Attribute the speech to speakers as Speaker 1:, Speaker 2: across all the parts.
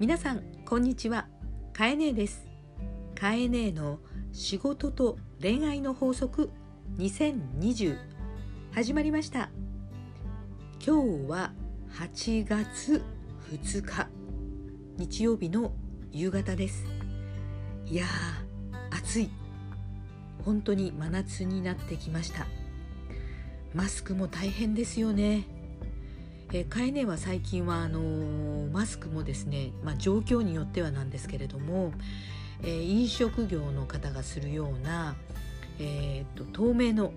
Speaker 1: 皆さんこんにちは。かえねえです。かえねえの仕事と恋愛の法則2020始まりました。今日は8月2日。日曜日の夕方です。いやー暑い。本当に真夏になってきました。マスクも大変ですよね。えー、カエネは最近はあのー、マスクもですね、まあ、状況によってはなんですけれども、えー、飲食業の方がするような、えーと、透明の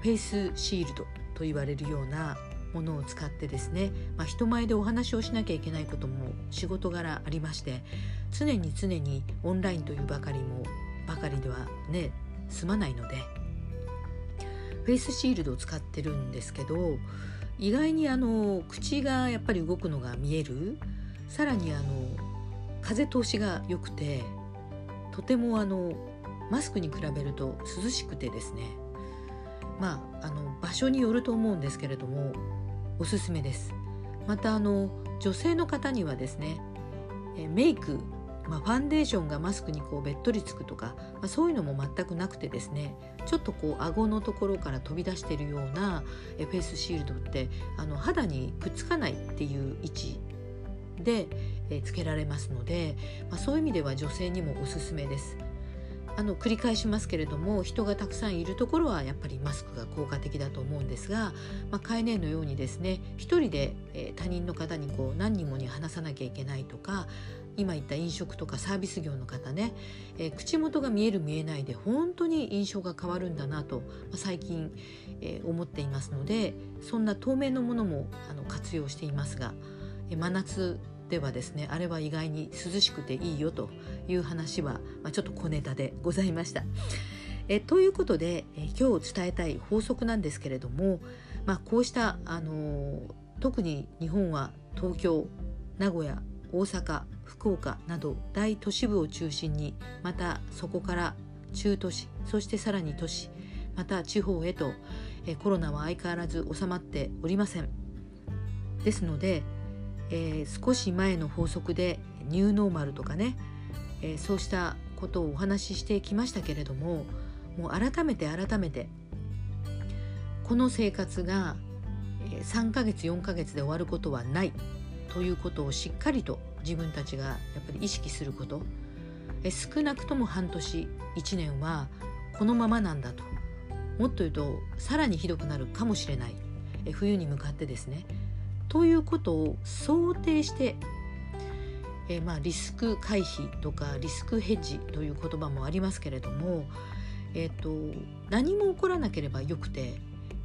Speaker 1: フェイスシールドと言われるようなものを使ってですね、まあ、人前でお話をしなきゃいけないことも仕事柄ありまして常に常にオンラインというばかりもばかりではね済まないのでフェイスシールドを使ってるんですけど意外にあの口がやっぱり動くのが見える。さらにあの風通しが良くてとてもあのマスクに比べると涼しくてですね。まああの場所によると思うんですけれどもおすすめです。またあの女性の方にはですねメイクまあ、ファンデーションがマスクにこうべっとりつくとか、まあ、そういうのも全くなくてですねちょっとこう顎のところから飛び出しているようなフェイスシールドってあの肌にくっつかないっていう位置で、つけられますので、まあ、そういう意味では女性にもおすすめです。あの繰り返しますけれども人がたくさんいるところはやっぱりマスクが効果的だと思うんですが、まあ、カエネのようにですね一人で、え、他人の方にこう何人もに話さなきゃいけないとか今言った飲食とかサービス業の方ね、えー、口元が見える見えないで本当に印象が変わるんだなと、まあ、最近、えー、思っていますのでそんな透明のものもあの活用していますが、えー、真夏ではですねあれは意外に涼しくていいよという話は、まあ、ちょっと小ネタでございました。えということで、え今日伝えたい法則なんですけれども、まあ、こうした、あの特に日本は東京名古屋大阪福岡など大都市部を中心にまたそこから中都市そしてさらに都市また地方へとえコロナは相変わらず収まっておりません。ですので、えー、少し前の法則でニューノーマルとかね、えー、そうしたことをお話ししてきましたけれどももう改めて改めてこの生活が3ヶ月4ヶ月で終わることはないということをしっかりと自分たちがやっぱり意識すること。少なくとも半年1年はこのままなんだと。もっと言うとさらにひどくなるかもしれない。冬に向かってですね。ということを想定してえまあ、リスク回避とかリスクヘッジという言葉もありますけれども、えーと何も起こらなければよくて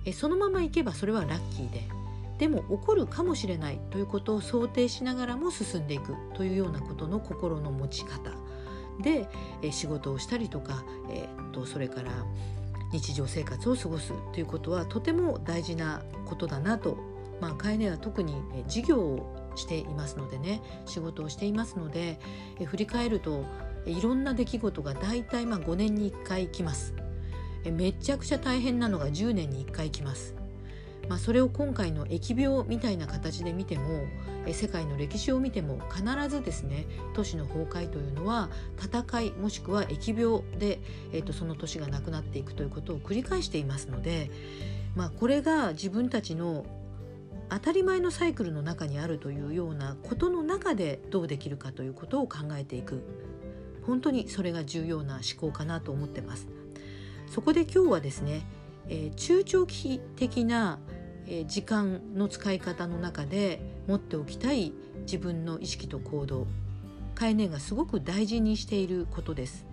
Speaker 1: えそのままいけばそれはラッキーででも起こるかもしれないということを想定しながらも進んでいくというようなことの心の持ち方。で、え仕事をしたりとか、えー、とそれから日常生活を過ごすということはとても大事なことだなと、まあ、カエネは特に事業をしていますのでね仕事をしていますのでえ振り返るといろんな出来事が大体まあ5年に1回来ます。えめちゃくちゃ大変なのが10年に1回来ます。まあ、それを今回の疫病みたいな形で見ても世界の歴史を見ても必ずですね都市の崩壊というのは戦いもしくは疫病で、えー、とその都市がなくなっていくということを繰り返していますので、まあ、これが自分たちの当たり前のサイクルの中にあるというようなことの中でどうできるかということを考えていく本当にそれが重要な思考かなと思ってます。そこで今日はですね、えー、中長期的なえ時間の使い方の中で持っておきたい自分の意識と行動カエネがすごく大事にしていることです。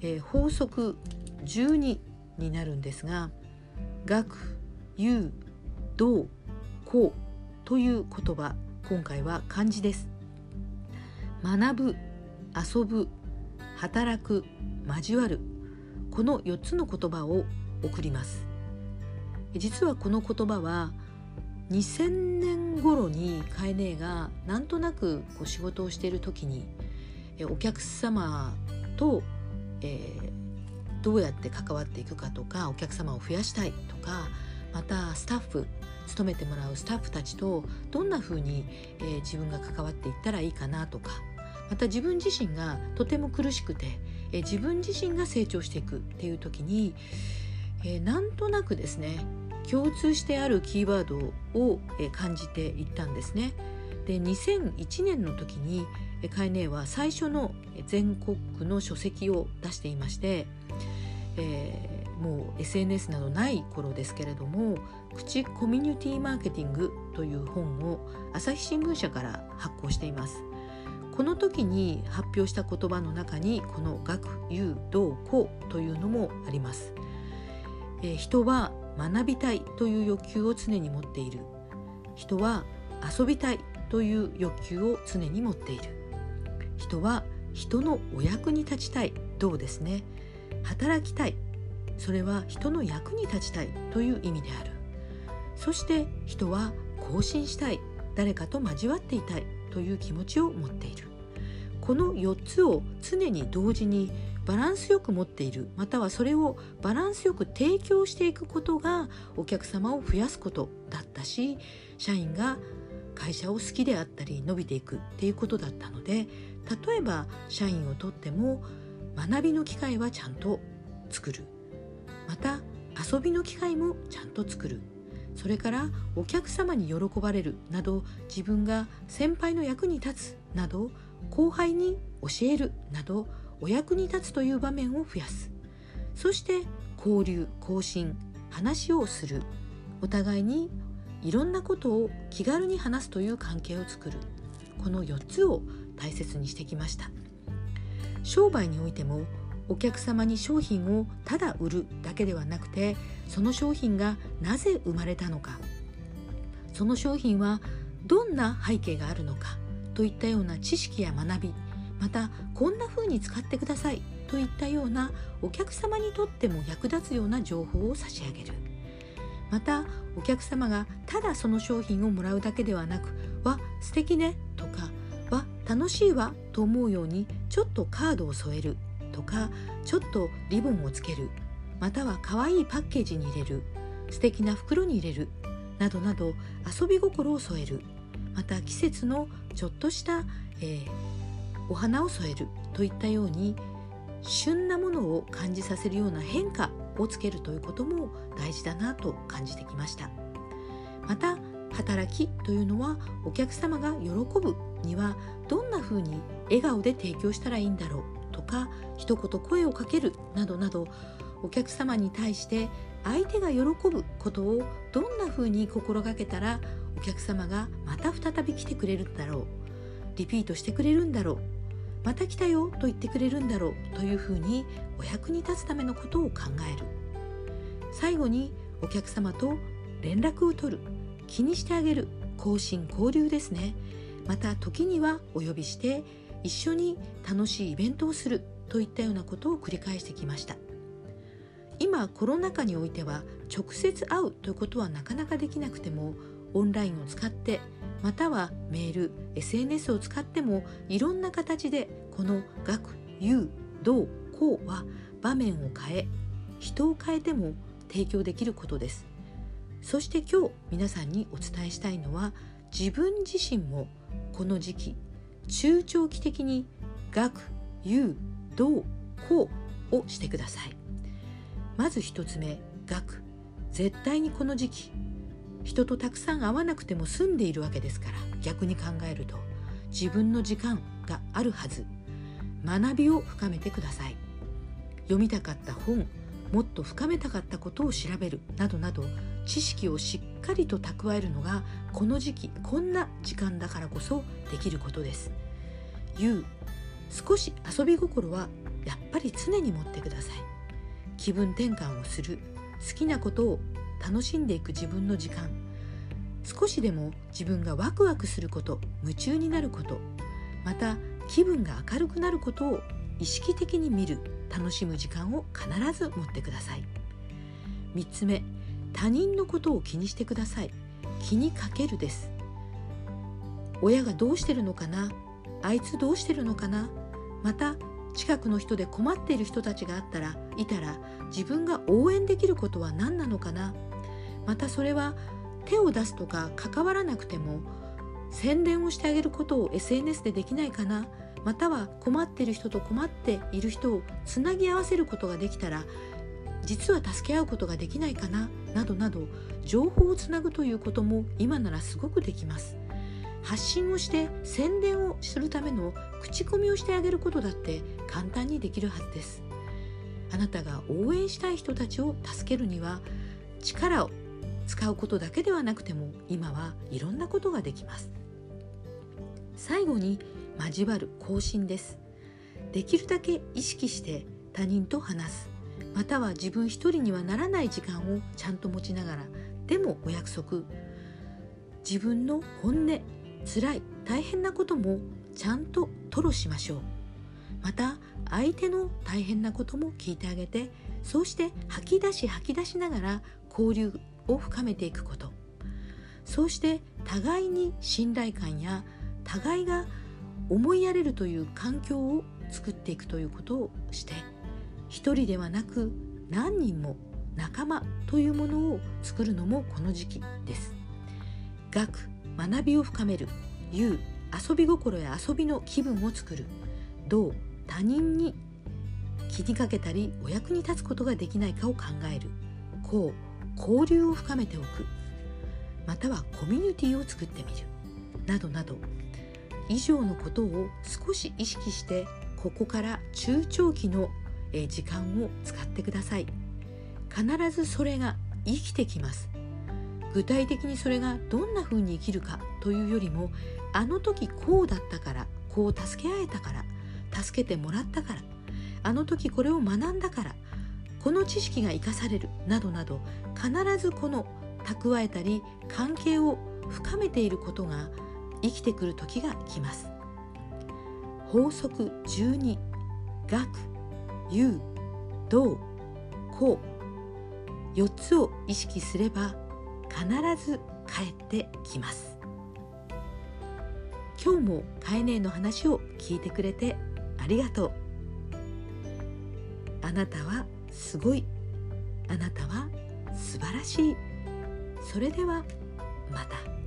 Speaker 1: えー、法則12になるんですが「学」「有」「道」「こう」という言葉今回は漢字です。学ぶ遊ぶ働く交わるこの4つの言葉を送ります実はこの言葉は2000年頃にカエネーがなんとなくこう仕事をしている時にお客様と、えー、どうやって関わっていくかとかお客様を増やしたいとかまたスタッフ勤めてもらうスタッフたちとどんなふうに、えー、自分が関わっていったらいいかなとかまた自分自身がとても苦しくて、えー、自分自身が成長していくっていう時に、えー、なんとなくですね共通してあるキーワードを、え感じていったんですね。で2001年の時にカイネーは最初の全国区の書籍を出していまして、えー、もう SNS などない頃ですけれども「口コミュニティマーケティング」という本を朝日新聞社から発行しています。この時に発表した言葉の中にこの学友道公というのもあります、え、人は学びたいという欲求を常に持っている。人は遊びたいという欲求を常に持っている。人は人のお役に立ちたい。どうですね。働きたい。それは人の役に立ちたいという意味である。そして人は更新したい。誰かと交わっていたいという気持ちを持っている。この4つを常に同時にバランスよく持っているまたはそれをバランスよく提供していくことがお客様を増やすことだったし社員が会社を好きであったり伸びていくっていうことだったので例えば社員をとっても学びの機会はちゃんと作る。また遊びの機会もちゃんと作る。それからお客様に喜ばれるなど自分が先輩の役に立つなど後輩に教えるなどお役に立つという場面を増やす。そして交流更新話をする。お互いにいろんなことを気軽に話すという関係を作る。この4つを大切にしてきました。商売においてもお客様に商品をただ売るだけではなくてその商品がなぜ生まれたのか。その商品はどんな背景があるのかといったような知識や学びまたこんな風に使ってくださいといったようなお客様にとっても役立つような情報を差し上げる。またお客様がただその商品をもらうだけではなく「わ素敵ね」とか「わ楽しいわ」と思うようにちょっとカードを添えるとかちょっとリボンをつけるまたは可愛いパッケージに入れる素敵な袋に入れるなどなど遊び心を添えるまた季節のちょっとした、えー、お花を添えるといったように旬なものを感じさせるような変化をつけるということも大事だなと感じてきました。また働きというのはお客様が喜ぶにはどんなふうに笑顔で提供したらいいんだろうとか一言声をかけるなどなどお客様に対して相手が喜ぶことをどんなふうに心がけたらお客様がまた再び来てくれるんだろうリピートしてくれるんだろうまた来たよと言ってくれるんだろうというふうにお役に立つためのことを考える。最後にお客様と連絡を取る。気にしてあげる。更新交流ですね。また時にはお呼びして一緒に楽しいイベントをする。といったようなことを繰り返してきました。今コロナ禍においては直接会うということはなかなかできなくてもオンラインを使ってまたはメール SNS を使ってもいろんな形でこの学友道公は場面を変え人を変えても提供できることです。そして今日皆さんにお伝えしたいのは自分自身もこの時期中長期的に学友道公をしてください。まず一つ目学。絶対にこの時期人とたくさん会わなくても済んでいるわけですから逆に考えると自分の時間があるはず。学びを深めてください読みたかった本もっと深めたかったことを調べるなどなど知識をしっかりと蓄えるのがこの時期こんな時間だからこそできることです言。う少し遊び心はやっぱり常に持ってください。気分転換をする好きなことを楽しんでいく自分の時間少しでも自分がワクワクすること夢中になることまた気分が明るくなることを意識的に見る楽しむ時間を必ず持ってください。3つ目他人のことを気にしてください。気にかけるです。親がどうしてるのかな？あいつどうしてるのかな？また近くの人で困っている人たちがあったらいたら自分が応援できることは何なのかな？またそれは手を出すとか関わらなくても宣伝をしてあげることを SNS でできないかな？または困ってる人と困っている人をつなぎ合わせることができたら実は助け合うことができないかな？などなど情報をつなぐということも今ならすごくできます。発信をして宣伝をするための口コミをしてあげることだって簡単にできるはずです。あなたが応援したい人たちを助けるには力を使うことだけではなくても今はいろんなことができます。最後に交わる更新です。できるだけ意識して他人と話す。または自分一人にはならない時間をちゃんと持ちながらでもお約束。自分の本音辛い大変なこともちゃんと吐露しましょう。また相手の大変なことも聞いてあげてそうして吐き出し吐き出しながら交流を深めていくこと。そうして互いに信頼感や互いが思いやれるという環境を作っていくということをして一人ではなく何人も仲間というものを作るのもこの時期です。学学びを深める遊遊び心や遊びの気分を作る。道他人に気にかけたりお役に立つことができないかを考える。こう交流を深めておく。またはコミュニティを作ってみる。などなど以上のことを少し意識してここから中長期の時間を使ってください。必ずそれが生きてきます。具体的にそれがどんな風に生きるかというよりもあの時こうだったからこう助け合えたから助けてもらったからあの時これを学んだからこの知識が生かされるなどなど必ずこの蓄えたり関係を深めていることが生きてくる時が来ます。法則12学。有道。公4つを意識すれば必ず帰ってきます。今日もカエネの話を聞いてくれてありがとう。あなたはすごい。あなたは素晴らしい。それではまた。